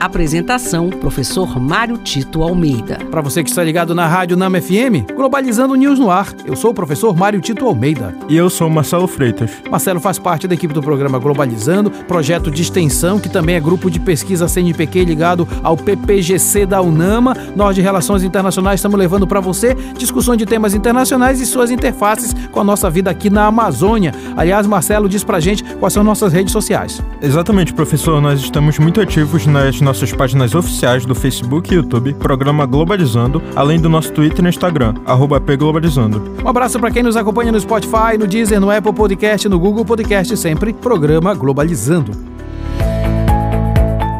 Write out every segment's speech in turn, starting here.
Apresentação: Professor Mário Tito Almeida. Para você que está ligado na Rádio Nama FM, Globalizando News no ar. Eu sou o professor Mário Tito Almeida. E eu sou Marcelo Freitas. Marcelo faz parte da equipe do programa Globalizando, projeto de extensão que também é grupo de pesquisa CNPq ligado ao PPGC da UNAMA. Nós de Relações Internacionais estamos levando para você discussões de temas internacionais e suas interfaces com a nossa vida aqui na Amazônia. Aliás, Marcelo diz pra gente quais são nossas redes sociais. Exatamente, professor. Nós estamos muito ativos nas nossas páginas oficiais do Facebook e YouTube, programa Globalizando, além do nosso Twitter e Instagram, arroba pglobalizando. Um abraço para quem nos acompanha no Spotify, no Deezer, no Apple Podcast, no Google Podcast, sempre programa Globalizando.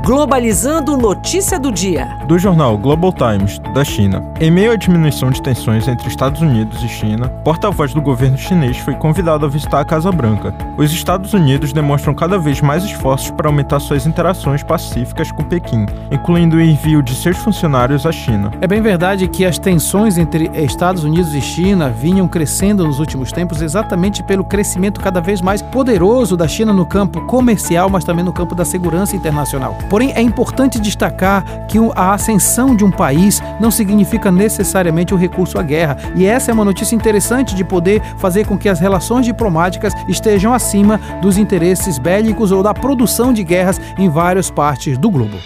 Globalizando notícia do dia. Do jornal Global Times, da China. Em meio à diminuição de tensões entre Estados Unidos e China, porta-voz do governo chinês foi convidado a visitar a Casa Branca. Os Estados Unidos demonstram cada vez mais esforços para aumentar suas interações pacíficas com Pequim, incluindo o envio de seus funcionários à China. É bem verdade que as tensões entre Estados Unidos e China vinham crescendo nos últimos tempos exatamente pelo crescimento cada vez mais poderoso da China no campo comercial, mas também no campo da segurança internacional. Porém, é importante destacar que a ascensão de um país não significa necessariamente o recurso à guerra. E essa é uma notícia interessante de poder fazer com que as relações diplomáticas estejam acima dos interesses bélicos ou da produção de guerras em várias partes do globo.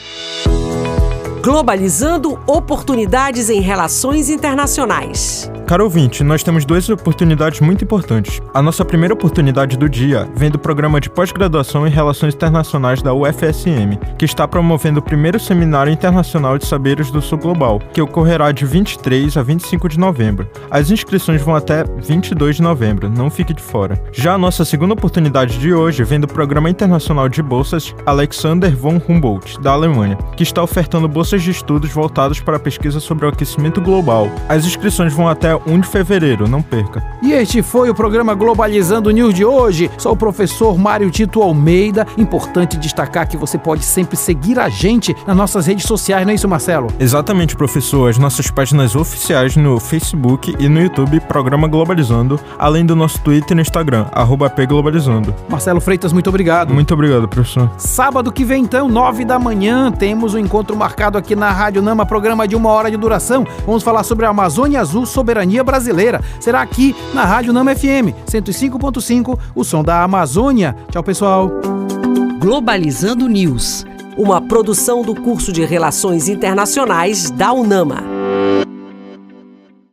Globalizando oportunidades em relações internacionais. Caro ouvinte, nós temos duas oportunidades muito importantes. A nossa primeira oportunidade do dia vem do programa de pós-graduação em Relações Internacionais da UFSM, que está promovendo o primeiro Seminário Internacional de Saberes do Sul Global, que ocorrerá de 23 a 25 de novembro. As inscrições vão até 22 de novembro, não fique de fora. Já a nossa segunda oportunidade de hoje vem do Programa Internacional de Bolsas Alexander von Humboldt, da Alemanha, que está ofertando bolsas de estudos voltados para a pesquisa sobre o aquecimento global. As inscrições vão até 1 de fevereiro, não perca. E este foi o programa Globalizando News de hoje. Sou o professor Mário Tito Almeida. Importante destacar que você pode sempre seguir a gente nas nossas redes sociais, não é isso, Marcelo? Exatamente, professor. As nossas páginas oficiais no Facebook e no YouTube, Programa Globalizando, além do nosso Twitter e Instagram, arroba pglobalizando. Marcelo Freitas, muito obrigado. Muito obrigado, professor. Sábado que vem, então, nove da manhã, temos um encontro marcado aqui na Rádio Nama, programa de uma hora de duração. Vamos falar sobre a Amazônia Azul, soberania brasileira. Será aqui na Rádio Nama FM 105.5, o som da Amazônia. Tchau, pessoal. Globalizando News, uma produção do curso de Relações Internacionais da UNAMA.